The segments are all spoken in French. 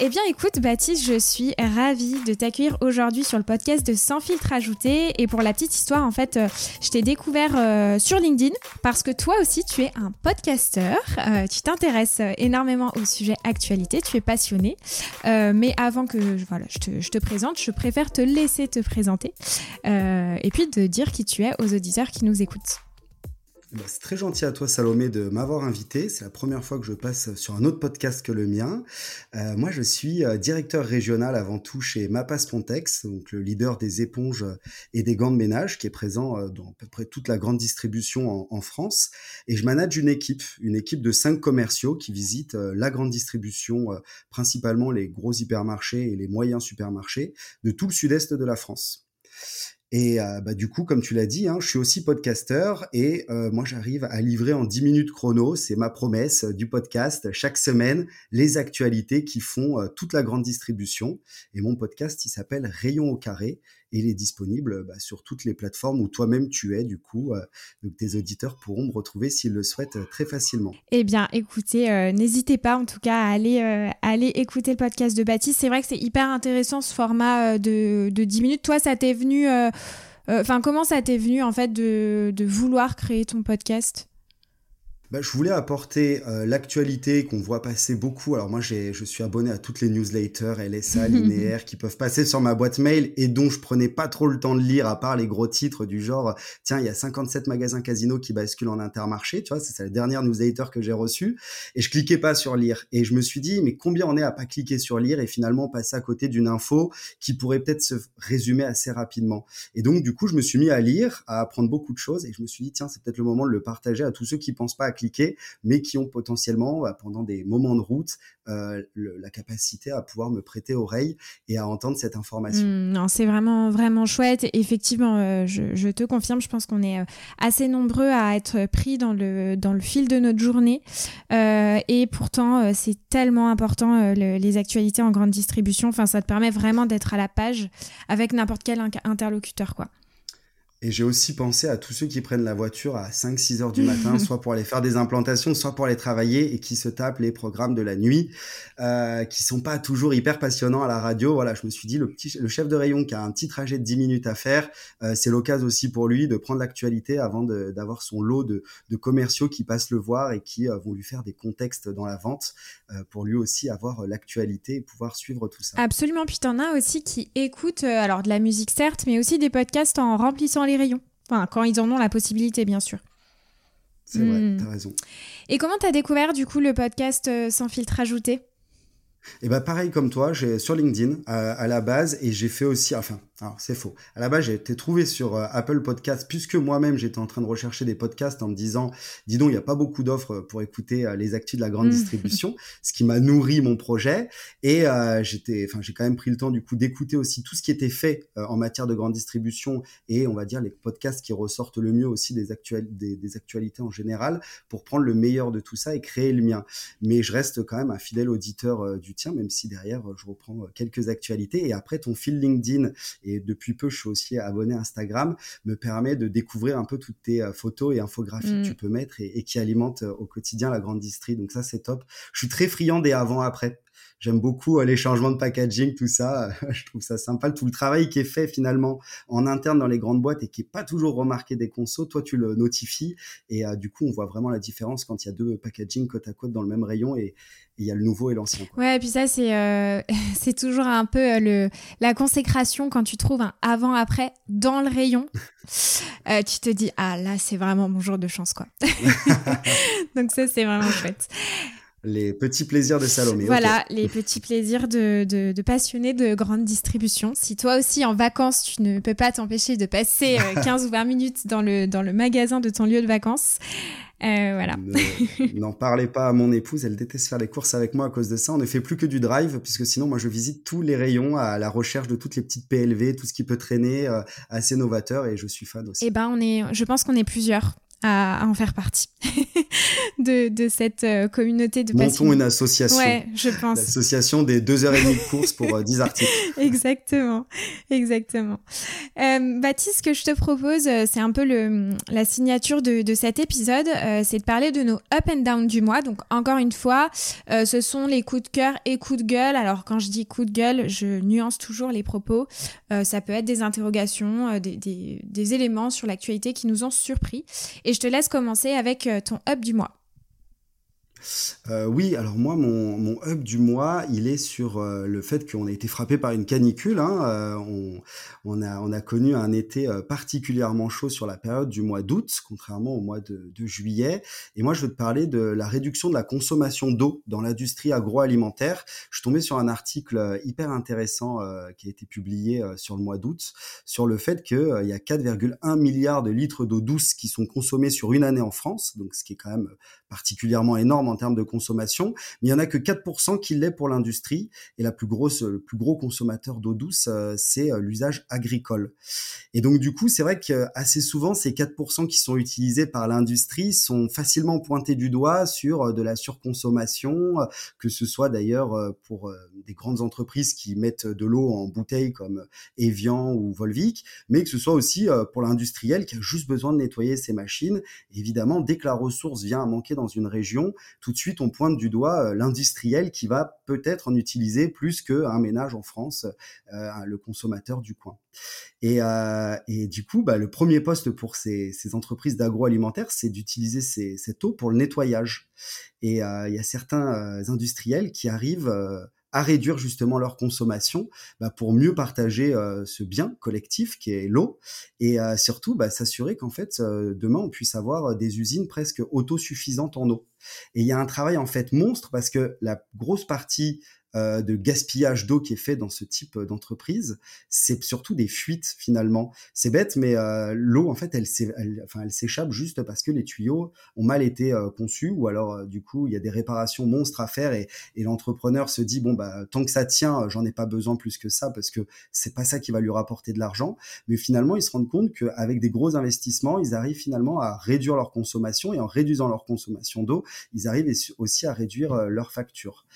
Eh bien écoute Baptiste, je suis ravie de t'accueillir aujourd'hui sur le podcast de Sans filtre ajouté. Et pour la petite histoire, en fait, euh, je t'ai découvert euh, sur LinkedIn parce que toi aussi tu es un podcasteur. Euh, tu t'intéresses énormément au sujet actualité, tu es passionné. mais avant que voilà, je te, je te, présente, je préfère te laisser te présenter et puis de dire qui tu es aux auditeurs qui nous écoutent. Bah, c'est très gentil à toi, Salomé, de m'avoir invité. C'est la première fois que je passe sur un autre podcast que le mien. Euh, moi, je suis euh, directeur régional avant tout chez Mapas Pontex, donc le leader des éponges et des gants de ménage, qui est présent euh, dans à peu près toute la grande distribution en, France. Et je manage une équipe, une équipe de cinq commerciaux qui visitent la grande distribution, principalement les gros hypermarchés et les moyens supermarchés de tout le sud-est de la France. Et euh, bah, du coup, comme tu l'as dit, hein, je suis aussi podcasteur et euh, moi j'arrive à livrer en 10 minutes chrono, c'est ma promesse euh, du podcast, chaque semaine, les actualités qui font toute la grande distribution. Et mon podcast, il s'appelle Rayon au carré et il est disponible bah, sur toutes les plateformes où toi-même tu es. Du coup, donc tes auditeurs pourront me retrouver s'ils le souhaitent très facilement. Eh bien, écoutez, n'hésitez pas en tout cas à aller, écouter le podcast de Baptiste. C'est vrai que c'est hyper intéressant ce format de, de 10 minutes. Toi, ça t'est venu euh, enfin, comment ça t'est venu en fait de vouloir créer ton podcast? Bah, je voulais apporter euh, l'actualité qu'on voit passer beaucoup. Alors moi, j'ai, je suis abonné à toutes les newsletters LSA, linéaires qui peuvent passer sur ma boîte mail et dont je prenais pas trop le temps de lire à part les gros titres du genre tiens, il y a 57 magasins casino qui basculent en intermarché. Tu vois, c'est la dernière newsletter que j'ai reçue et je cliquais pas sur lire. Et je me suis dit mais combien on est à pas cliquer sur lire et finalement passer à côté d'une info qui pourrait peut-être se résumer assez rapidement. Et donc du coup, je me suis mis à lire, à apprendre beaucoup de choses et je me suis dit tiens, c'est peut-être le moment de le partager à tous ceux qui pensent pas à mais qui ont potentiellement, bah, pendant des moments de route, euh, la capacité à pouvoir me prêter oreille et à entendre cette information. Mmh, non, c'est vraiment, vraiment chouette. effectivement, euh, je, te confirme, je pense qu'on est euh, assez nombreux à être pris dans le, dans le fil de notre journée. et pourtant, c'est tellement important, les actualités en grande distribution. Enfin, ça te permet vraiment d'être à la page avec n'importe quel interlocuteur. Et j'ai aussi pensé à tous ceux qui prennent la voiture à 5-6 heures du matin, soit pour aller faire des implantations, soit pour aller travailler et qui se tapent les programmes de la nuit, euh, qui sont pas toujours hyper passionnants à la radio. Voilà, je me suis dit, le, petit, le chef de rayon qui a un petit trajet de 10 minutes à faire, euh, c'est l'occasion aussi pour lui de prendre l'actualité avant d'avoir son lot de, de, commerciaux qui passent le voir et qui euh, vont lui faire des contextes dans la vente euh, pour lui aussi avoir l'actualité et pouvoir suivre tout ça. Absolument. Puis t'en as aussi qui écoutent, alors de la musique certes, mais aussi des podcasts en remplissant les rayons. Enfin, quand ils en ont la possibilité, bien sûr. C'est vrai, hmm. t'as raison. Et comment t'as découvert du coup le podcast euh, sans filtre ajouté? Et bah pareil comme toi, j'ai sur LinkedIn à la base et j'ai fait aussi, enfin alors, c'est faux. À la base, j'ai été trouvé sur euh, Apple Podcast, puisque moi-même, j'étais en train de rechercher des podcasts en me disant, dis donc, il n'y a pas beaucoup d'offres pour écouter euh, les actus de la grande mmh. distribution, ce qui m'a nourri mon projet. Et euh, j'étais, enfin, j'ai quand même pris le temps, du coup, d'écouter aussi tout ce qui était fait en matière de grande distribution et, on va dire, les podcasts qui ressortent le mieux aussi des, des, des, actualités en général pour prendre le meilleur de tout ça et créer le mien. Mais je reste quand même un fidèle auditeur du tien, même si derrière, je reprends quelques actualités. Et après, ton fil LinkedIn et depuis peu, je suis aussi abonné à Instagram, me permet de découvrir un peu toutes tes euh, photos et infographies que tu mm. peux mettre et, qui alimentent euh, au quotidien la grande distrie. Donc ça, c'est top. Je suis très friand des avant-après. J'aime beaucoup euh, les changements de packaging, tout ça. je trouve ça sympa. Tout le travail qui est fait finalement en interne dans les grandes boîtes et qui est pas toujours remarqué des consos, toi tu le notifies et du coup on voit vraiment la différence quand il y a deux packaging côte à côte dans le même rayon et, il y a le nouveau et l'ancien. Ouais, et puis ça, c'est euh, c'est toujours un peu euh, le, la consécration quand tu trouves un avant-après dans le rayon. Euh, tu te dis, ah là, c'est vraiment mon jour de chance, quoi. Donc ça, c'est vraiment chouette. Les petits plaisirs de Salomé. Voilà, les petits plaisirs de, de, de passionnés de grande distribution. Si toi aussi, en vacances, tu ne peux pas t'empêcher de passer 15 ou 20 minutes dans le, dans le magasin de ton lieu de vacances, euh, voilà. N'en parlez pas à mon épouse, elle déteste faire les courses avec moi à cause de ça. On ne fait plus que du drive, puisque sinon, moi, je visite tous les rayons à la recherche de toutes les petites PLV, tout ce qui peut traîner, euh, assez novateur, et je suis fan aussi. Eh ben, on est, je pense qu'on est plusieurs à, en faire partie de, de, cette euh, communauté de Montons une association. Ouais, je pense. L'association des deux heures et demie de course pour 10 articles. exactement, exactement. Baptiste, ce que je te propose, c'est un peu le, la signature de, de cet épisode, c'est de parler de nos up and down du mois. Donc encore une fois, ce sont les coups de cœur et coups de gueule. Alors quand je dis coups de gueule, je nuance toujours les propos. ça peut être des interrogations, des, des, des éléments sur l'actualité qui nous ont surpris. Et je te laisse commencer avec euh, ton up du mois. Euh, oui, alors moi, mon, mon, hub du mois, il est sur euh, le fait qu'on a été frappé par une canicule. Hein, euh, on, on, a, on a connu un été particulièrement chaud sur la période du mois d'août, contrairement au mois de, de, juillet. Et moi, je veux te parler de la réduction de la consommation d'eau dans l'industrie agroalimentaire. Je suis tombé sur un article hyper intéressant qui a été publié sur le mois d'août sur le fait qu'il y a 4,1 milliards de litres d'eau douce qui sont consommés sur une année en France, donc ce qui est quand même particulièrement énorme en termes de consommation, mais il y en a que 4% qui l'est pour l'industrie et la plus grosse, le plus gros consommateur d'eau douce, euh, c'est euh, l'usage agricole. Et donc du coup, c'est vrai que assez souvent, ces 4% qui sont utilisés par l'industrie sont facilement pointés du doigt sur euh, de la surconsommation, que ce soit d'ailleurs pour des grandes entreprises qui mettent de l'eau en bouteille comme Evian ou Volvic, mais que ce soit aussi pour l'industriel qui a juste besoin de nettoyer ses machines. Évidemment, dès que la ressource vient à manquer dans une région, tout de suite on pointe du doigt euh, l'industriel qui va peut-être en utiliser plus qu'un ménage en France, euh, le consommateur du coin. Et, euh, du coup, bah, le premier poste pour ces, entreprises d'agroalimentaire, c'est d'utiliser cette eau pour le nettoyage. Et il y a certains industriels qui arrivent à réduire justement leur consommation bah, pour mieux partager euh, ce bien collectif qui est l'eau et euh, surtout bah, s'assurer qu'en fait euh, demain on puisse avoir des usines presque autosuffisantes en eau. Et il y a un travail en fait monstre parce que la grosse partie euh, de gaspillage d'eau qui est fait dans ce type d'entreprise, c'est surtout des fuites finalement. C'est bête, mais euh, l'eau en fait, elle, s'échappe juste parce que les tuyaux ont mal été euh, conçus ou alors du coup il y a des réparations monstres à faire et, et l'entrepreneur se dit bon bah tant que ça tient, j'en ai pas besoin plus que ça parce que c'est pas ça qui va lui rapporter de l'argent. Mais finalement ils se rendent compte qu'avec des gros investissements, ils arrivent finalement à réduire leur consommation et en réduisant leur consommation d'eau, ils arrivent aussi à réduire leur facture.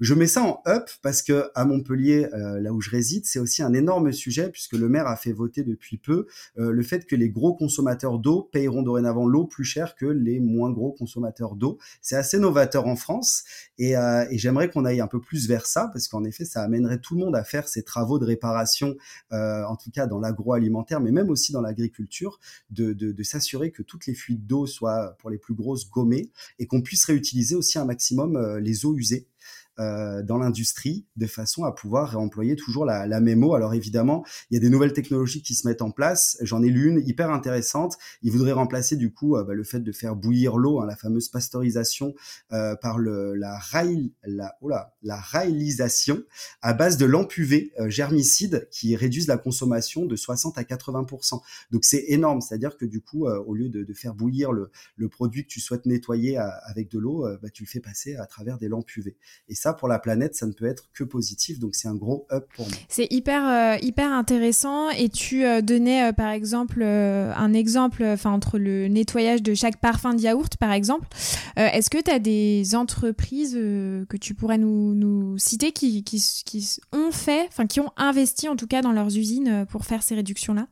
Je mets ça en up parce que à Montpellier, euh, là où je réside, c'est aussi un énorme sujet puisque le maire a fait voter depuis peu euh, le fait que les gros consommateurs d'eau payeront dorénavant l'eau plus cher que les moins gros consommateurs d'eau. C'est assez novateur en France et, euh, et j'aimerais qu'on aille un peu plus vers ça parce qu'en effet, ça amènerait tout le monde à faire ces travaux de réparation, en tout cas dans l'agroalimentaire, mais même aussi dans l'agriculture, de, de s'assurer que toutes les fuites d'eau soient pour les plus grosses gommées et qu'on puisse réutiliser aussi un maximum les eaux usées euh, dans l'industrie de façon à pouvoir réemployer toujours la, la eau. Alors évidemment, il y a des nouvelles technologies qui se mettent en place. J'en ai l'une hyper intéressante. Ils voudraient remplacer du coup euh, bah, le fait de faire bouillir l'eau, hein, la fameuse pasteurisation euh, par la, rail, la, oh la raïlisation à base de lampes UV euh, germicides qui réduisent la consommation de 60 à 80% Donc c'est énorme. C'est-à-dire que du coup, au lieu de, faire bouillir le, le, produit que tu souhaites nettoyer avec de l'eau, bah, tu le fais passer à travers des lampes UV. Et ça, pour la planète, ça ne peut être que positif. Donc, c'est un gros up pour moi. C'est hyper, euh, hyper intéressant. Et tu euh, donnais, euh, par exemple, un exemple entre le nettoyage de chaque parfum de yaourt, par exemple. Est-ce que tu as des entreprises que tu pourrais nous, nous citer qui, qui, qui ont fait, enfin, qui ont investi en tout cas dans leurs usines pour faire ces réductions-là?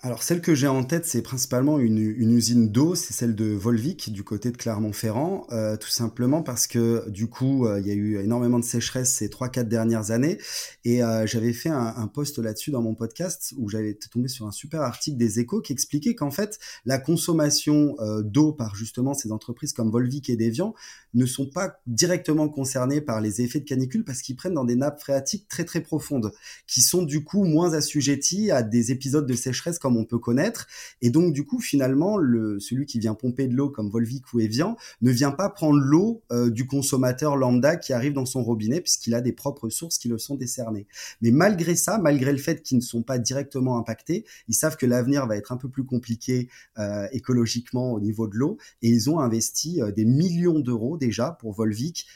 Alors celle que j'ai en tête, c'est principalement une, usine d'eau, c'est celle de Volvic du côté de Clermont-Ferrand, euh, tout simplement parce que du coup euh, il y a eu énormément de sécheresse ces 3-4 dernières années. Et euh, j'avais fait un, post là-dessus dans mon podcast où j'avais tombé sur un super article des échos qui expliquait qu'en fait la consommation d'eau par justement ces entreprises comme Volvic et Devian ne sont pas directement concernés par les effets de canicule parce qu'ils prennent dans des nappes phréatiques très très profondes qui sont du coup moins assujetties à des épisodes de sécheresse on peut connaître. Et donc, du coup, finalement, le, celui qui vient pomper de l'eau comme Volvic ou Evian ne vient pas prendre l'eau euh, du consommateur lambda qui arrive dans son robinet puisqu'il a des propres sources qui le sont décernées. Mais malgré ça, malgré le fait qu'ils ne sont pas directement impactés, ils savent que l'avenir va être un peu plus compliqué euh, écologiquement au niveau de l'eau et ils ont investi euh, des millions d'euros déjà pour Volvic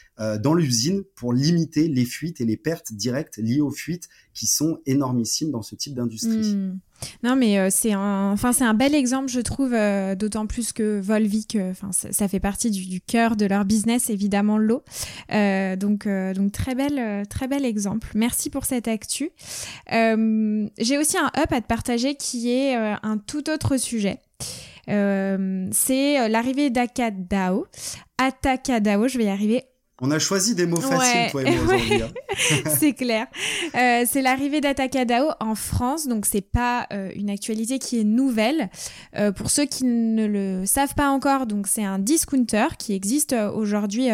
dans l'usine pour limiter les fuites et les pertes directes liées aux fuites qui sont énormissimes dans ce type d'industrie. Hmm. Non, mais euh, c'est un, enfin c'est un bel exemple, je trouve, euh, d'autant plus que Volvic, euh, enfin ça, fait partie du, cœur de leur business, évidemment l'eau. donc donc très bel très exemple. Merci pour cette actu. J'ai aussi un up à te partager qui est un tout autre sujet. c'est l'arrivée d'Akadao. Atacadao, je vais y arriver on a choisi des mots faciles, toi et moi, aujourd'hui. Hein. c'est clair. Euh, c'est l'arrivée d'Atacadao en France, donc c'est pas euh, une actualité qui est nouvelle. Euh, pour ceux qui ne le savent pas encore, donc c'est un discounter qui existe aujourd'hui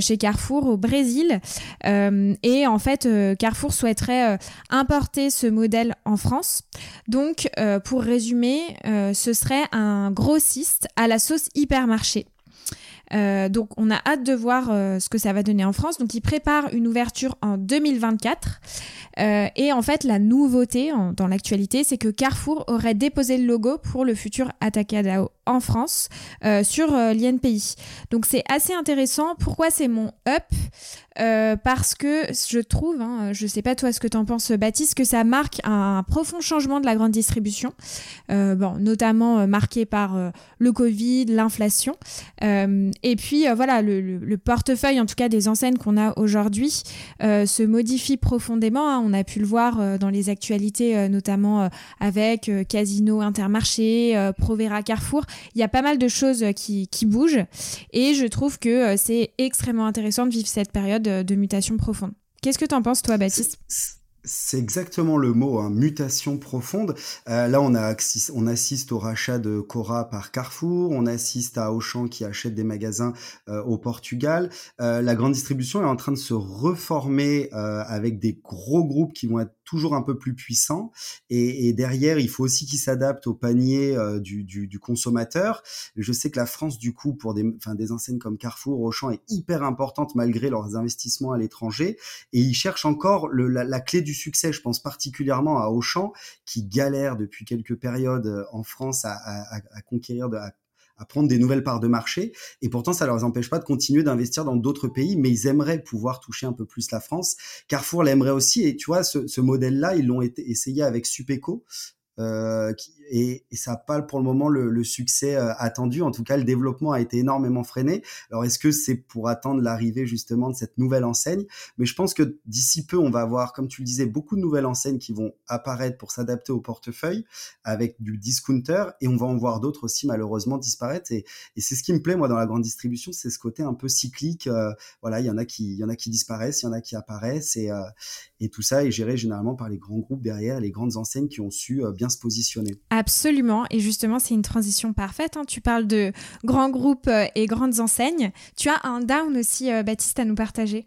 chez Carrefour au Brésil. et en fait, Carrefour souhaiterait importer ce modèle en France. Donc, pour résumer, ce serait un grossiste à la sauce hypermarché. Euh, donc on a hâte de voir euh, ce que ça va donner en France. Donc ils préparent une ouverture en 2024. Euh, et en fait la nouveauté dans l'actualité, c'est que Carrefour aurait déposé le logo pour le futur Atacadao en France sur l'INPI. Donc c'est assez intéressant. Pourquoi c'est mon up? Euh, parce que je trouve, hein, je sais pas toi ce que tu en penses Baptiste, que ça marque un profond changement de la grande distribution, euh, bon, notamment euh, marqué par le Covid, l'inflation, et puis voilà, le, portefeuille en tout cas des enseignes qu'on a aujourd'hui se modifie profondément. Hein. on a pu le voir dans les actualités, notamment avec Casino, Intermarché, Provera, Carrefour. Il y a pas mal de choses qui, qui bougent, et je trouve que c'est extrêmement intéressant de vivre cette période de, mutation profonde. Qu'est-ce que tu en penses, toi, Baptiste c'est exactement le mot, hein, mutation profonde. Euh, là, on, a, on assiste au rachat de Cora par Carrefour, on assiste à Auchan qui achète des magasins euh, au Portugal. Euh, la grande distribution est en train de se reformer avec des gros groupes qui vont être toujours un peu plus puissant. Et, derrière, il faut aussi qu'il s'adapte au panier euh, du, du, consommateur. Je sais que la France, du coup, pour des, enfin, des enseignes comme Carrefour, Auchan, est hyper importante malgré leurs investissements à l'étranger. Et ils cherchent encore le, la, clé du succès. Je pense particulièrement à Auchan, qui galère depuis quelques périodes euh, en France à, à, à conquérir, de, à prendre des nouvelles parts de marché. Et pourtant, ça leur empêche pas de continuer d'investir dans d'autres pays, mais ils aimeraient pouvoir toucher un peu plus la France. Carrefour l'aimerait aussi. Et tu vois, ce, modèle-là, ils l'ont essayé avec Supeco, euh, et, et, ça n'a pas pour le moment le, le, succès euh, attendu. En tout cas, le développement a été énormément freiné. Alors, est-ce que c'est pour attendre l'arrivée justement de cette nouvelle enseigne? Mais je pense que d'ici peu, on va avoir, comme tu le disais, beaucoup de nouvelles enseignes qui vont apparaître pour s'adapter au portefeuille avec du discounter, et on va en voir d'autres aussi malheureusement disparaître. Et, et c'est ce qui me plaît moi dans la grande distribution, c'est ce côté un peu cyclique. Euh, voilà, il y en a qui, il y en a qui disparaissent, il y en a qui apparaissent, et, et tout ça est géré généralement par les grands groupes derrière, les grandes enseignes qui ont su bien se positionner. Absolument, et justement c'est une transition parfaite. Hein. Tu parles de grands groupes euh, et grandes enseignes. Tu as un down aussi, euh, Baptiste, à nous partager.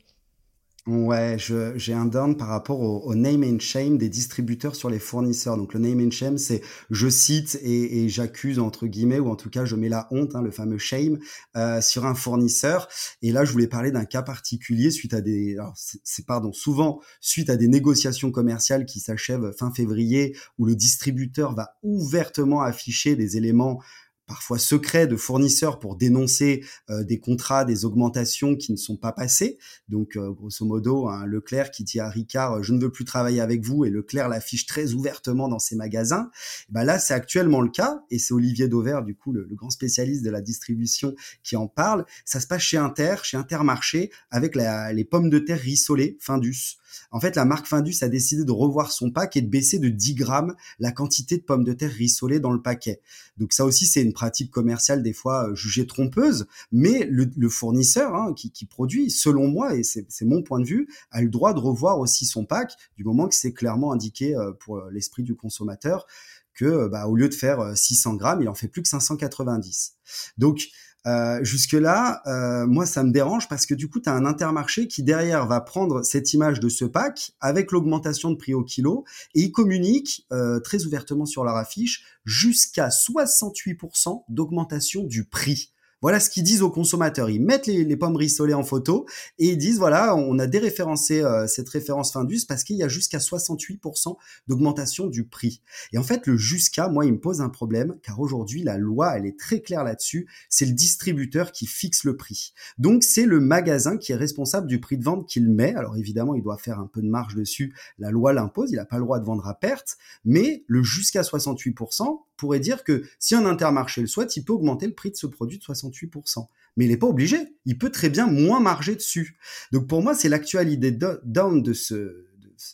Ouais, j'ai un down par rapport au, name and shame des distributeurs sur les fournisseurs. Donc le name and shame, c'est je cite et, j'accuse entre guillemets ou en tout cas je mets la honte, hein, le fameux shame euh, sur un fournisseur. Et là, je voulais parler d'un cas particulier suite à des, c'est pardon, souvent suite à des négociations commerciales qui s'achèvent fin février où le distributeur va ouvertement afficher des éléments parfois secrets de fournisseurs pour dénoncer euh, des contrats, des augmentations qui ne sont pas passées. Donc, euh, grosso modo, un Leclerc qui dit à Ricard, euh, je ne veux plus travailler avec vous, et Leclerc l'affiche très ouvertement dans ses magasins. bah là, c'est actuellement le cas, et c'est Olivier Dauvert, du coup, le, grand spécialiste de la distribution, qui en parle. Ça se passe chez Inter, chez Intermarché, avec les pommes de terre rissolées, Findus. En fait, la marque Findus a décidé de revoir son pack et de baisser de 10 grammes la quantité de pommes de terre rissolées dans le paquet. Donc ça aussi, c'est une pratique commerciale des fois euh, jugée trompeuse, mais le, fournisseur hein, qui, produit, selon moi, et c'est mon point de vue, a le droit de revoir aussi son pack du moment que c'est clairement indiqué euh, pour l'esprit du consommateur que euh, bah, au lieu de faire 600 grammes, il en fait plus que 590. Donc euh, jusque-là, euh, moi, ça me dérange parce que du coup, tu as un intermarché qui derrière va prendre cette image de ce pack avec l'augmentation de prix au kilo et ils communiquent euh, très ouvertement sur leur affiche jusqu'à 68% d'augmentation du prix. Voilà ce qu'ils disent aux consommateurs. Ils mettent les, pommes rissolées en photo et ils disent voilà, on a déréférencé euh, cette référence Findus parce qu'il y a jusqu'à 68% d'augmentation du prix. Et en fait, le jusqu'à, moi, il me pose un problème car aujourd'hui, la loi, elle est très claire là-dessus. C'est le distributeur qui fixe le prix. Donc, c'est le magasin qui est responsable du prix de vente qu'il met. Alors, évidemment, il doit faire un peu de marge dessus. La loi l'impose. Il n'a pas le droit de vendre à perte. Mais le jusqu'à 68%, pourrait dire que si un intermarché le souhaite, il peut augmenter le prix de ce produit de 68%. Mais il n'est pas obligé. Il peut très bien moins marger dessus. Donc pour moi, c'est l'actualité down de ce,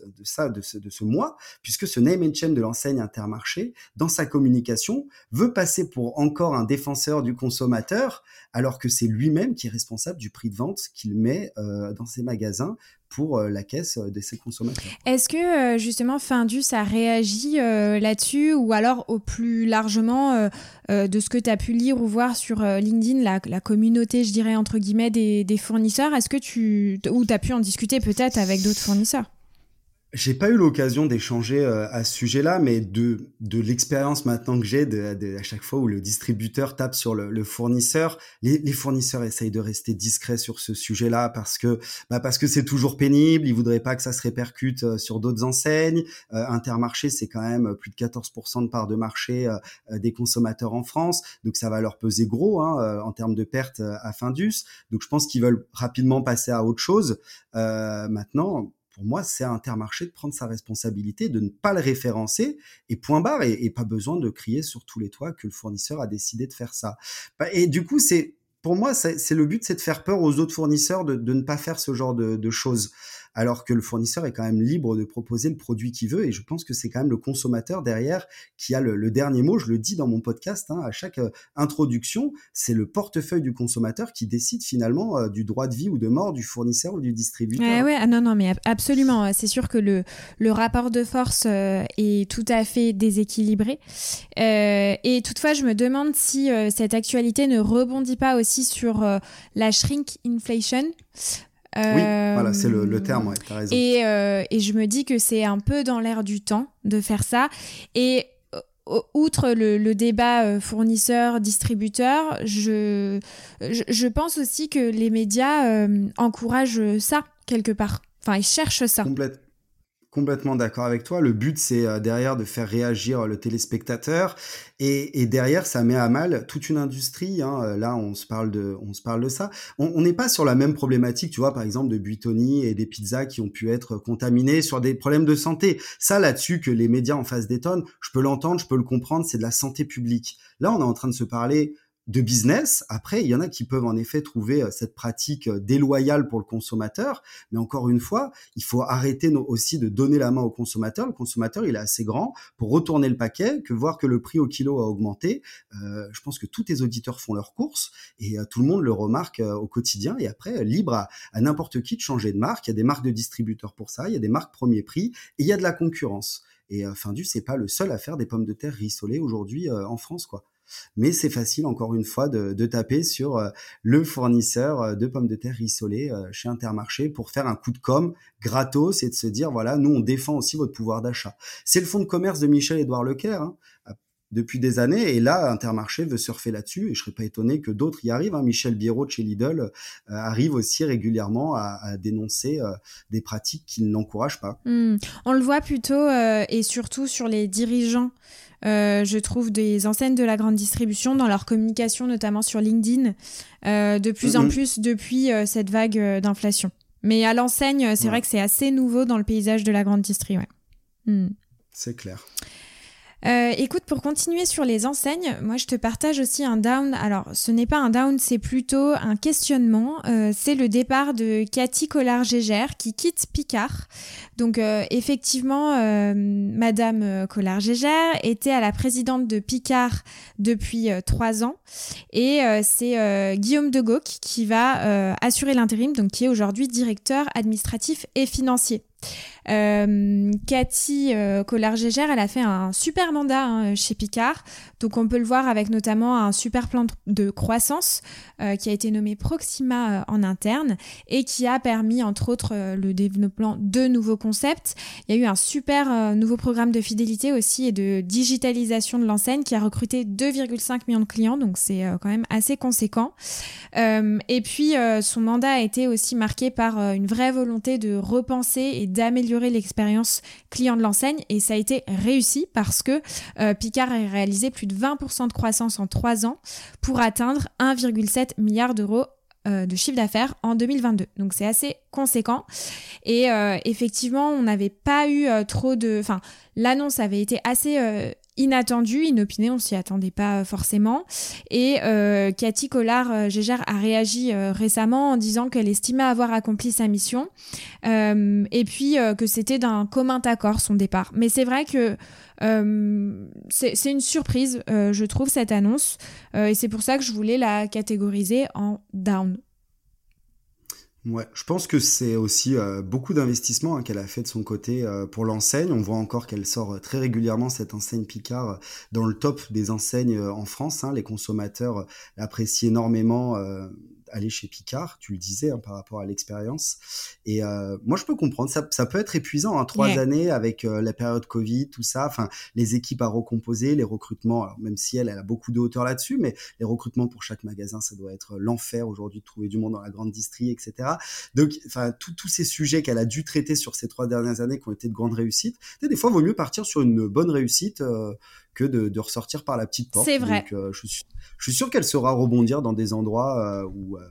de ça, de ce, de ce mois, puisque ce name and shame de l'enseigne Intermarché, dans sa communication, veut passer pour encore un défenseur du consommateur, alors que c'est lui-même qui est responsable du prix de vente qu'il met euh, dans ses magasins pour euh, la caisse euh, de ses consommateurs. Est-ce que justement Findus a réagi là-dessus ou alors au plus largement de ce que tu as pu lire ou voir sur LinkedIn, la, la, communauté, je dirais, entre guillemets, des, des fournisseurs Est-ce que tu. ou tu as pu en discuter peut-être avec d'autres fournisseurs? J'ai pas eu l'occasion d'échanger euh, à ce sujet-là, mais de, de l'expérience maintenant que j'ai, de, à chaque fois où le distributeur tape sur le, fournisseur, les, les, fournisseurs essayent de rester discrets sur ce sujet-là parce que bah parce que c'est toujours pénible, ils voudraient pas que ça se répercute euh, sur d'autres enseignes. Euh, Intermarché, c'est quand même plus de 14% de part de marché des consommateurs en France, donc ça va leur peser gros hein, en termes de pertes à Findus. Donc je pense qu'ils veulent rapidement passer à autre chose. maintenant, pour moi, c'est à Intermarché de prendre sa responsabilité, de ne pas le référencer, et point barre, et, pas besoin de crier sur tous les toits que le fournisseur a décidé de faire ça. Bah, et du coup, c'est pour moi, c'est le but, c'est de faire peur aux autres fournisseurs de, ne pas faire ce genre de choses alors que le fournisseur est quand même libre de proposer le produit qu'il veut. Et je pense que c'est quand même le consommateur derrière qui a le, dernier mot. Je le dis dans mon podcast, hein, à chaque euh, introduction, c'est le portefeuille du consommateur qui décide finalement euh, du droit de vie ou de mort du fournisseur ou du distributeur. Ouais, ouais, ah non, non, mais absolument. C'est sûr que le, le rapport de force euh, est tout à fait déséquilibré. et toutefois, je me demande si cette actualité ne rebondit pas aussi sur la shrink inflation oui, voilà, c'est le, terme, ouais, as raison. Et, euh, et, je me dis que c'est un peu dans l'air du temps de faire ça. Et euh, outre le, débat euh, fournisseur-distributeur, je, je, pense aussi que les médias encouragent ça quelque part. Enfin, ils cherchent ça. Complètement complètement d'accord avec toi. Le but, c'est euh, derrière de faire réagir le téléspectateur. Et, derrière, ça met à mal toute une industrie. Hein. Euh, là, on se parle de, on se parle de ça. On n'est pas sur la même problématique, tu vois, par exemple, de Buitoni et des pizzas qui ont pu être contaminées sur des problèmes de santé. Ça, là-dessus, que les médias en face des tonnes, je peux l'entendre, je peux le comprendre, c'est de la santé publique. Là, on est en train de se parler de business. Après, il y en a qui peuvent en effet trouver euh, cette pratique euh, déloyale pour le consommateur, mais encore une fois, il faut arrêter aussi de donner la main au consommateur. Le consommateur, il est assez grand pour retourner le paquet que voir que le prix au kilo a augmenté. Euh, je pense que tous les auditeurs font leurs courses et tout le monde le remarque au quotidien. Et après, libre à, n'importe qui de changer de marque. Il y a des marques de distributeurs pour ça, il y a des marques premier prix et il y a de la concurrence. Et Findus, c'est pas le seul à faire des pommes de terre rissolées aujourd'hui en France, quoi. Mais c'est facile, encore une fois, de, taper sur euh, le fournisseur euh, de pommes de terre rissolées euh, chez Intermarché pour faire un coup de com gratos et de se dire, voilà, nous, on défend aussi votre pouvoir d'achat. C'est le fonds de commerce de Michel-Édouard Leclerc. Hein, depuis des années. Et là, Intermarché veut surfer là-dessus. Et je serais pas étonné que d'autres y arrivent. Hein. Michel Biro de chez Lidl arrive aussi régulièrement à, dénoncer des pratiques qu'il n'encourage pas. Mmh. On le voit plutôt et surtout sur les dirigeants euh, je trouve des enseignes de la grande distribution dans leur communication, notamment sur LinkedIn, euh, de plus en plus depuis euh, cette vague d'inflation. Mais à l'enseigne, c'est vrai que c'est assez nouveau dans le paysage de la grande distribution. Hmm. C'est clair. Euh, écoute, pour continuer sur les enseignes, moi je te partage aussi un down. Alors, ce n'est pas un down, c'est plutôt un questionnement. Euh, c'est le départ de Cathy Collard-Gégère qui quitte Picard. Donc, euh, effectivement, Madame Collard-Gégère était à la présidente de Picard depuis trois ans. Et c'est Guillaume de Gauque qui va assurer l'intérim, donc qui est aujourd'hui directeur administratif et financier Euh, Cathy euh, Collard-Gégère, elle a fait un super mandat hein, chez Picard. Donc on peut le voir avec notamment un super plan de croissance euh, qui a été nommé Proxima en interne et qui a permis entre autres le développement de nouveaux concepts. Il y a eu un super nouveau programme de fidélité aussi et de digitalisation de l'enseigne qui a recruté 2,5 millions de clients. Donc c'est quand même assez conséquent. et puis son mandat a été aussi marqué par une vraie volonté de repenser et d'améliorer l'expérience client de l'enseigne et ça a été réussi parce que euh, Picard a réalisé plus de 20% de croissance en 3 ans pour atteindre 1,7 milliard d'euros euh, de chiffre d'affaires en 2022. Donc c'est assez conséquent. Et euh, effectivement, on n'avait pas eu trop de... Enfin, l'annonce avait été assez inattendu, inopiné, on s'y attendait pas forcément. Et euh, Cathy Collard-Gégère euh, a réagi euh, récemment en disant qu'elle estimait avoir accompli sa mission et puis que c'était d'un commun accord son départ. Mais c'est vrai que c'est une surprise, je trouve, cette annonce. et c'est pour ça que je voulais la catégoriser en down. Ouais, je pense que c'est aussi euh, beaucoup d'investissements hein, qu'elle a fait de son côté euh, pour l'enseigne. On voit encore qu'elle sort euh, très régulièrement cette enseigne Picard dans le top des enseignes en France. Hein. Les consommateurs l'apprécient énormément aller chez Picard, tu le disais hein, par rapport à l'expérience. Et euh, moi, je peux comprendre, ça, ça peut être épuisant, hein, trois années avec euh, la période Covid, tout ça, enfin, les équipes à recomposer, les recrutements, alors, même si elle, elle a beaucoup de hauteur là-dessus, mais les recrutements pour chaque magasin, ça doit être l'enfer aujourd'hui de trouver du monde dans la grande distrie, etc. Donc, enfin, tous ces sujets qu'elle a dû traiter sur ces trois dernières années qui ont été de grandes réussites, des fois, il vaut mieux partir sur une bonne réussite euh, que de, ressortir par la petite porte. C'est vrai. Euh, je, suis, je suis sûr qu'elle saura rebondir dans des endroits euh, où, euh,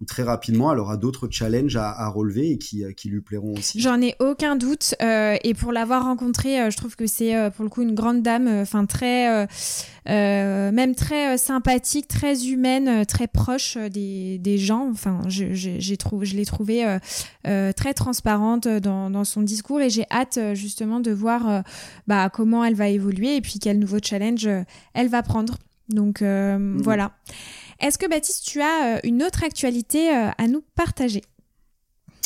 où très rapidement elle aura d'autres challenges à, relever et qui, qui, lui plairont aussi. J'en ai aucun doute et pour l'avoir rencontrée, je trouve que c'est pour le coup une grande dame, enfin très, même très sympathique, très humaine, très proche des, des gens. Enfin, j'ai trouvé, je l'ai trouvée très transparente dans, dans, son discours et j'ai hâte justement de voir bah, comment elle va évoluer et puis quel nouveau challenge elle va prendre. Donc mmh. voilà. Est-ce que Baptiste, tu as euh, une autre actualité euh, à nous partager?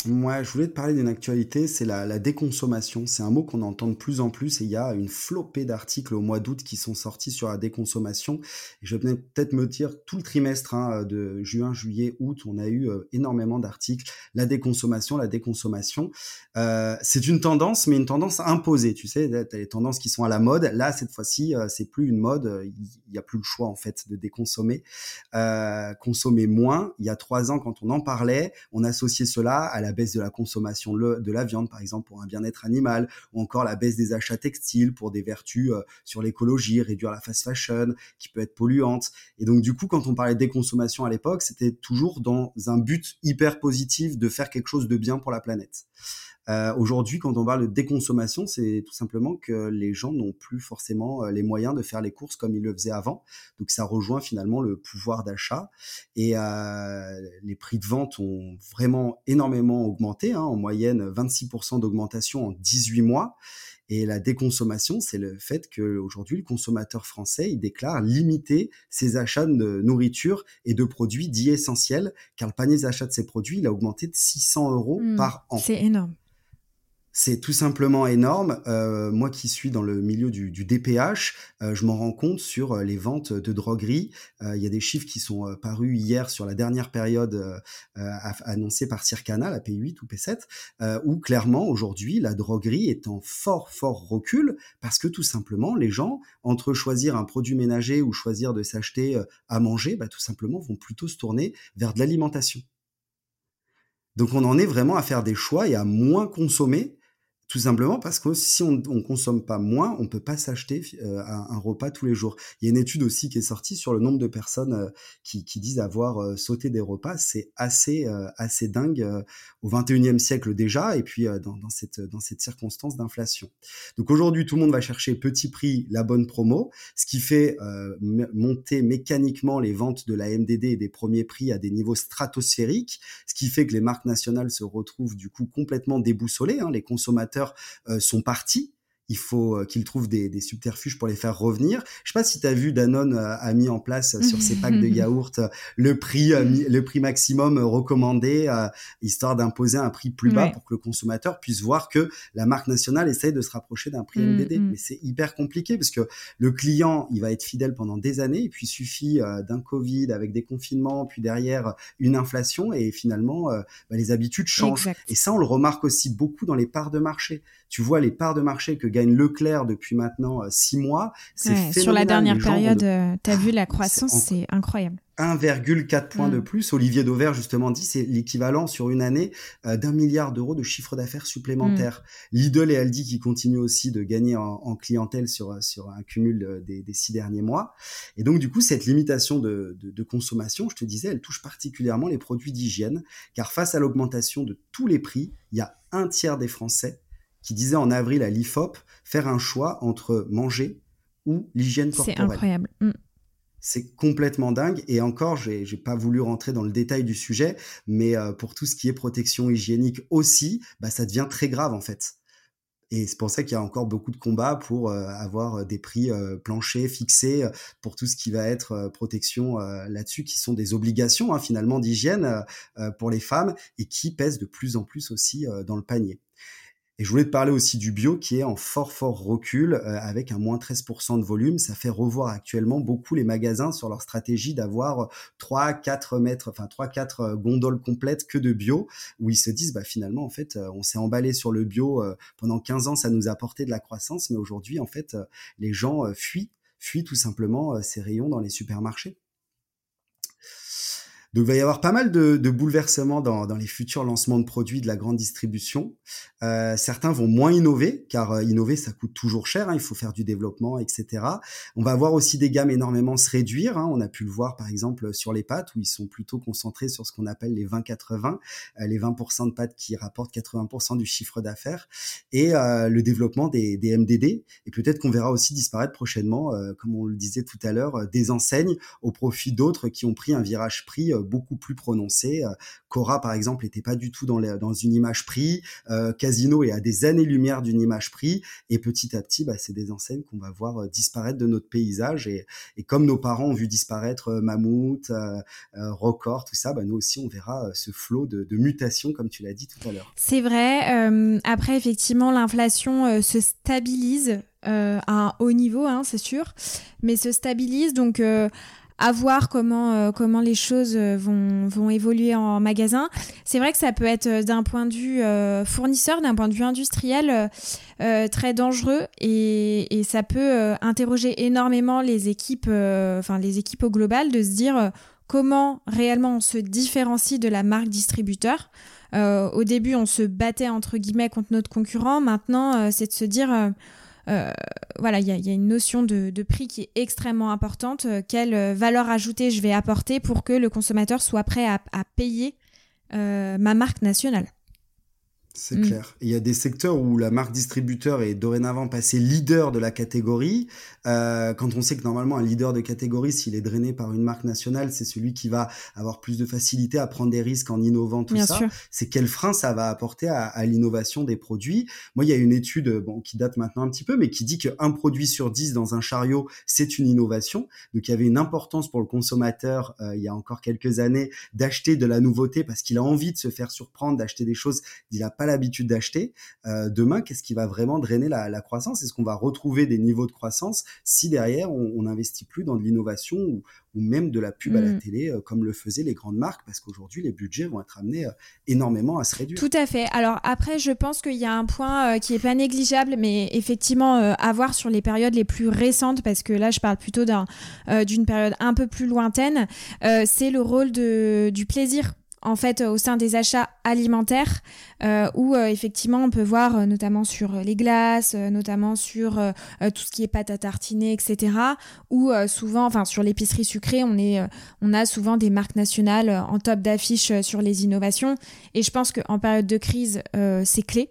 Moi, je voulais te parler d'une actualité, c'est la, déconsommation. C'est un mot qu'on entend de plus en plus et il y a une flopée d'articles au mois d'août qui sont sortis sur la déconsommation. Je vais peut-être me dire tout le trimestre hein, de juin, juillet, août, on a eu euh, énormément d'articles. La déconsommation, la déconsommation. Euh, c'est une tendance, mais une tendance imposée. Tu sais, tu as les tendances qui sont à la mode. Là, cette fois-ci, euh, c'est plus une mode. Il n'y a plus le choix en fait de déconsommer. consommer moins. Il y a trois ans, quand on en parlait, on associait cela à la baisse de la consommation de la viande, par exemple, pour un bien-être animal, ou encore la baisse des achats textiles pour des vertus euh, sur l'écologie, réduire la fast fashion, qui peut être polluante. Et donc, du coup, quand on parlait de déconsommation à l'époque, c'était toujours dans un but hyper positif de faire quelque chose de bien pour la planète. Euh, Aujourd'hui, quand on parle de déconsommation, c'est tout simplement que les gens n'ont plus forcément euh, les moyens de faire les courses comme ils le faisaient avant. Donc ça rejoint finalement le pouvoir d'achat. Et euh, les prix de vente ont vraiment énormément augmenté, hein, en moyenne 26% d'augmentation en 18 mois. Et la déconsommation, c'est le fait qu'aujourd'hui, le consommateur français, il déclare limiter ses achats de nourriture et de produits dits essentiels, car le panier d'achat de ces produits, il a augmenté de 600 euros mmh, par an. C'est énorme. C'est tout simplement énorme. Euh, moi qui suis dans le milieu du, DPH, euh, je m'en rends compte sur euh, les ventes de droguerie. Il y a des chiffres qui sont parus hier sur la dernière période annoncée par Circana, la P8 ou P7, où clairement aujourd'hui la droguerie est en fort fort recul parce que tout simplement les gens entre choisir un produit ménager ou choisir de s'acheter à manger, bah, tout simplement vont plutôt se tourner vers de l'alimentation. Donc on en est vraiment à faire des choix et à moins consommer tout simplement parce que si on ne consomme pas moins, on peut pas s'acheter euh, un, repas tous les jours. Il y a une étude aussi qui est sortie sur le nombre de personnes euh, qui, disent avoir euh, sauté des repas. C'est assez assez dingue au 21e siècle déjà, et puis dans, cette dans cette circonstance d'inflation. Donc aujourd'hui, tout le monde va chercher petit prix, la bonne promo, ce qui fait monter mécaniquement les ventes de la MDD et des premiers prix à des niveaux stratosphériques, ce qui fait que les marques nationales se retrouvent du coup complètement déboussolées. Hein, les consommateurs sont partis. Il faut qu'ils trouvent des, subterfuges pour les faire revenir. Je sais pas si tu as vu Danone a mis en place sur ses packs de yaourt le prix le prix maximum recommandé histoire d'imposer un prix plus bas pour que le consommateur puisse voir que la marque nationale essaye de se rapprocher d'un prix MDD. Mais c'est hyper compliqué parce que le client, il va être fidèle pendant des années et puis il suffit d'un Covid avec des confinements, puis derrière une inflation et finalement bah, les habitudes changent. Et ça, on le remarque aussi beaucoup dans les parts de marché. Tu vois les parts de marché que gagne Leclerc depuis maintenant six mois. Sur la dernière période, tu as vu la croissance, c'est incroyable. 1,4 points de mm. plus. Olivier Dauvert, justement, dit c'est l'équivalent sur une année euh, d'un milliard d'euros de chiffre d'affaires supplémentaire. Mm. Lidl et Aldi qui continuent aussi de gagner en, clientèle sur, sur un cumul des, des, six derniers mois. Et donc, du coup, cette limitation de, de, de, consommation, je te disais, elle touche particulièrement les produits d'hygiène, car face à l'augmentation de tous les prix, il y a un tiers des Français qui disaient en avril à l'IFOP faire un choix entre manger ou l'hygiène corporelle. C'est incroyable. Mm. C'est complètement dingue. Et encore, j'ai, pas voulu rentrer dans le détail du sujet, mais euh, pour tout ce qui est protection hygiénique aussi, bah, ça devient très grave en fait. Et c'est pour ça qu'il y a encore beaucoup de combats pour euh, avoir des prix euh, planchers fixés pour tout ce qui va être protection là-dessus, qui sont des obligations hein, finalement d'hygiène pour les femmes et qui pèsent de plus en plus aussi dans le panier. Et je voulais te parler aussi du bio qui est en fort fort recul euh, avec un moins 13% de volume. Ça fait revoir actuellement beaucoup les magasins sur leur stratégie d'avoir 3 4 mètres, enfin 3 4 euh, gondoles complètes que de bio où ils se disent bah finalement en fait euh, on s'est emballé sur le bio pendant 15 ans ça nous a apporté de la croissance mais aujourd'hui en fait les gens fuient fuient tout simplement ces rayons dans les supermarchés. Donc, il va y avoir pas mal de, de bouleversements dans, dans, les futurs lancements de produits de la grande distribution. Euh, certains vont moins innover, car euh, innover, ça coûte toujours cher. Hein, il faut faire du développement, etc. On va voir aussi des gammes énormément se réduire. Hein. On a pu le voir, par exemple, sur les pâtes, où ils sont plutôt concentrés sur ce qu'on appelle les 20-80, euh, les 20% de pâtes qui rapportent 80% du chiffre d'affaires, et euh, le développement des, des MDD. Et peut-être qu'on verra aussi disparaître prochainement, comme on le disait tout à l'heure, des enseignes au profit d'autres qui ont pris un virage prix beaucoup plus prononcé. Euh, Cora, par exemple, n'était pas du tout dans, une image prix. Euh, Casino est à des années-lumière d'une image prix. Et petit à petit, bah, c'est des enseignes qu'on va voir euh, disparaître de notre paysage. Et, comme nos parents ont vu disparaître Mammouth, Record, tout ça, bah, nous aussi, on verra ce flot de, de mutation, comme tu l'as dit tout à l'heure. C'est vrai. après, effectivement, l'inflation se stabilise à un haut niveau, hein, c'est sûr, mais se stabilise. Donc, à voir comment euh, comment les choses euh, vont vont évoluer en magasin. C'est vrai que ça peut être euh, d'un point de vue fournisseur, d'un point de vue industriel, très dangereux et, et ça peut interroger énormément les équipes, les équipes au global, de se dire comment réellement on se différencie de la marque distributeur. au début, on se battait entre guillemets contre notre concurrent. Maintenant, c'est de se dire voilà, il y, a, une notion de, prix qui est extrêmement importante. Euh, quelle euh, valeur ajoutée je vais apporter pour que le consommateur soit prêt à, payer ma marque nationale? C'est mm. clair. Il y a des secteurs où la marque distributeur est dorénavant passée leader de la catégorie. Euh, quand on sait que normalement un leader de catégorie, s'il est drainé par une marque nationale, c'est celui qui va avoir plus de facilité à prendre des risques en innovant tout ça. C'est quel frein ça va apporter à, à l'innovation des produits. Moi, il y a une étude bon, qui date maintenant un petit peu, mais qui dit qu'un produit sur dix dans un chariot, c'est une innovation. Donc il y avait une importance pour le consommateur euh, il y a encore quelques années d'acheter de la nouveauté parce qu'il a envie de se faire surprendre, d'acheter des choses qu'il n'a pas l'habitude d'acheter, euh, demain, qu'est-ce qui va vraiment drainer la, croissance? Est-ce qu'on va retrouver des niveaux de croissance si derrière on n'investit plus dans de l'innovation ou, même de la pub à la mm. télé, euh, comme le faisaient les grandes marques, parce qu'aujourd'hui, les budgets vont être amenés euh, énormément à se réduire. Tout à fait. Alors après, je pense qu'il y a un point qui est pas négligeable, mais effectivement, à voir sur les périodes les plus récentes, parce que là, je parle plutôt d'une période un peu plus lointaine, c'est le rôle de, du plaisir en fait au sein des achats alimentaires euh, où euh, effectivement on peut voir euh, notamment sur les glaces, notamment sur tout ce qui est pâte à tartiner, etc. Où souvent, enfin sur l'épicerie sucrée, on est, on a souvent des marques nationales en top d'affiche sur les innovations. Et je pense qu'en période de crise, c'est clé.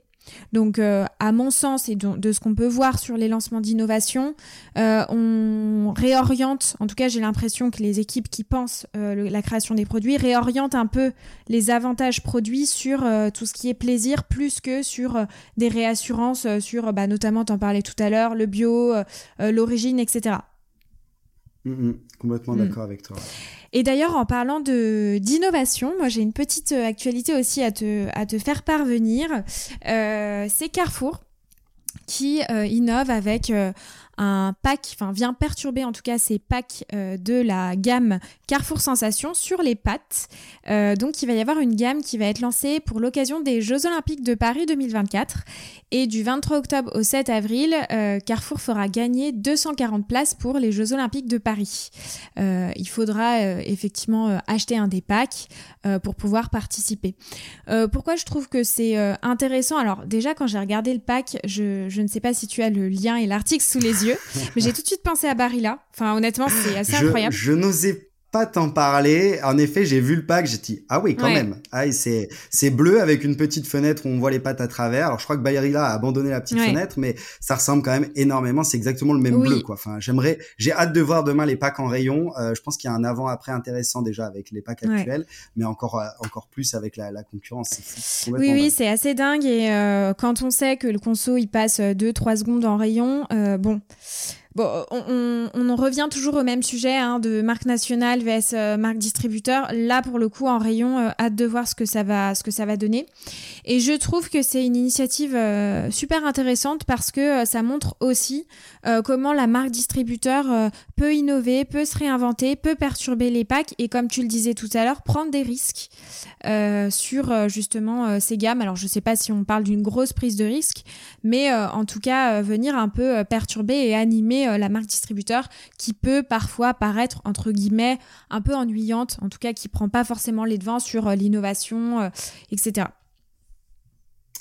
Donc, euh, à mon sens et de, ce qu'on peut voir sur les lancements d'innovation, euh, on réoriente, en tout cas j'ai l'impression que les équipes qui pensent euh, la création des produits réorientent un peu les avantages produits sur tout ce qui est plaisir plus que sur des réassurances sur, bah, notamment, t'en parlais tout à l'heure, le bio, l'origine, etc. complètement mm. d'accord avec toi. Et d'ailleurs, en parlant de d'innovation, moi j'ai une petite euh, actualité aussi à te, à te faire parvenir. Euh, c'est Carrefour qui euh, innove avec un pack, enfin vient perturber en tout cas ces packs de la gamme Carrefour Sensation sur les pâtes. donc il va y avoir une gamme qui va être lancée pour l'occasion des Jeux Olympiques de Paris 2024 et du 23 octobre au 7 avril, euh, Carrefour fera gagner 240 places pour les Jeux Olympiques de Paris. Euh, il faudra euh, effectivement acheter un des packs pour pouvoir participer. pourquoi je trouve que c'est intéressant? Alors déjà, quand j'ai regardé le pack, je, je, ne sais pas si tu as le lien et l'article sous les yeux, mais j'ai tout de suite pensé à Barilla. Enfin, honnêtement, c'est assez incroyable. Je n'osais pas t'en parler. En effet, j'ai vu le pack, j'ai dit ah oui quand même. Ah, c'est c'est bleu avec une petite fenêtre où on voit les pattes à travers. Alors je crois que Bayrila a abandonné la petite fenêtre, mais ça ressemble quand même énormément. C'est exactement le même bleu quoi. Enfin, j'aimerais, j'ai hâte de voir demain les packs en rayon. Euh, je pense qu'il y a un avant après intéressant déjà avec les packs actuels, mais encore euh, encore plus avec la, la concurrence. Oui oui, c'est assez dingue et euh, quand on sait que le conso il passe 2-3 secondes en rayon, bon Bon, on, revient toujours au même sujet hein, de marque nationale vs euh, marque distributeur. Là, pour le coup, en rayon, euh, hâte de voir ce que ça va, ce que ça va donner. Et je trouve que c'est une initiative euh, super intéressante parce que ça montre aussi comment la marque distributeur peut innover, peut se réinventer, peut perturber les packs et, comme tu le disais tout à l'heure, prendre des risques sur justement ces gammes. Alors, je sais pas si on parle d'une grosse prise de risque, mais en tout cas, venir un peu perturber et animer euh, la marque distributeur qui peut parfois paraître entre guillemets un peu ennuyante, en tout cas qui prend pas forcément les devants sur euh, l'innovation, euh, etc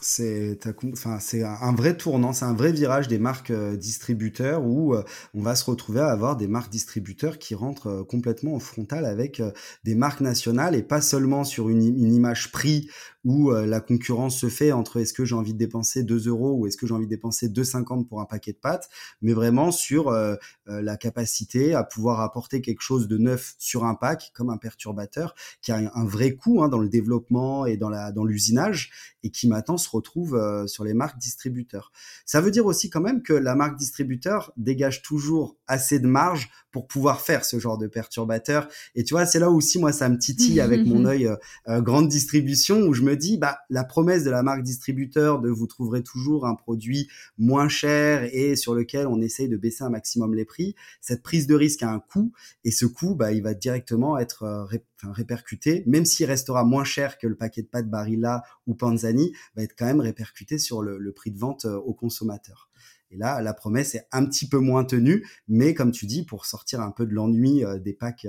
c'est enfin, un vrai tournant, c'est un vrai virage des marques distributeurs où on va se retrouver à avoir des marques distributeurs qui rentrent complètement en frontal avec des marques nationales et pas seulement sur une, une image prix où euh, la concurrence se fait entre est-ce que j'ai envie de dépenser 2 euros ou est-ce que j'ai envie de dépenser 2,50 pour un paquet de pâtes, mais vraiment sur euh, euh, la capacité à pouvoir apporter quelque chose de neuf sur un pack comme un perturbateur qui a un, vrai coût hein, dans le développement et dans la dans l'usinage et qui maintenant se retrouve sur les marques distributeurs. Ça veut dire aussi quand même que la marque distributeur dégage toujours assez de marge pour pouvoir faire ce genre de perturbateur. Et tu vois, c'est là aussi moi ça me titille avec mon œil grande distribution où je me me dis, bah, la promesse de la marque distributeur de vous trouverez toujours un produit moins cher et sur lequel on essaye de baisser un maximum les prix, cette prise de risque a un coût et ce coût, bah, il va directement être euh, répercuté, même s'il restera moins cher que le paquet de pâtes Barilla ou Panzani, va être quand même répercuté sur le, prix de vente euh, au consommateur. Et là, la promesse est un petit peu moins tenue, mais comme tu dis, pour sortir un peu de l'ennui euh, des packs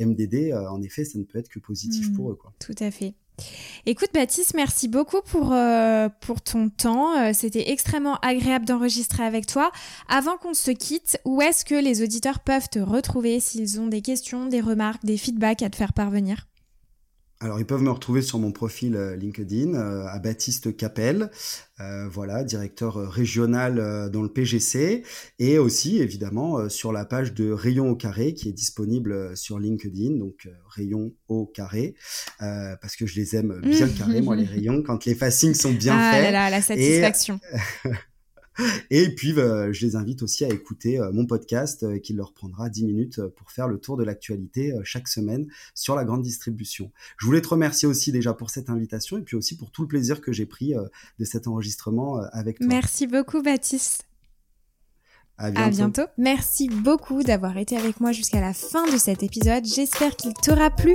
MDD, en effet, ça ne peut être que positif pour mmh. eux. Quoi. Tout à fait. Écoute Baptiste, merci beaucoup pour, euh, ton temps. Euh, c'était extrêmement agréable d'enregistrer avec toi. Avant qu'on se quitte, où est-ce que les auditeurs peuvent te retrouver s'ils ont des questions, des remarques, des feedbacks à te faire parvenir? Alors, ils peuvent me retrouver sur mon profil euh, LinkedIn euh, à Baptiste Capel, euh, voilà, directeur régional dans le PGC, et aussi évidemment sur la page de Rayon au carré qui est disponible sur LinkedIn, donc Rayon au carré, parce que je les aime bien carrés, moi les rayons, quand les facings sont bien ah faits. Ah là là, la satisfaction. Et puis, euh, je les invite aussi à écouter euh, mon podcast euh, qui leur prendra 10 minutes pour faire le tour de l'actualité chaque semaine sur la grande distribution. Je voulais te remercier aussi déjà pour cette invitation et puis aussi pour tout le plaisir que j'ai pris de cet enregistrement avec toi. Merci beaucoup, Baptiste. À bientôt. à bientôt. Merci beaucoup d'avoir été avec moi jusqu'à la fin de cet épisode. J'espère qu'il t'aura plu.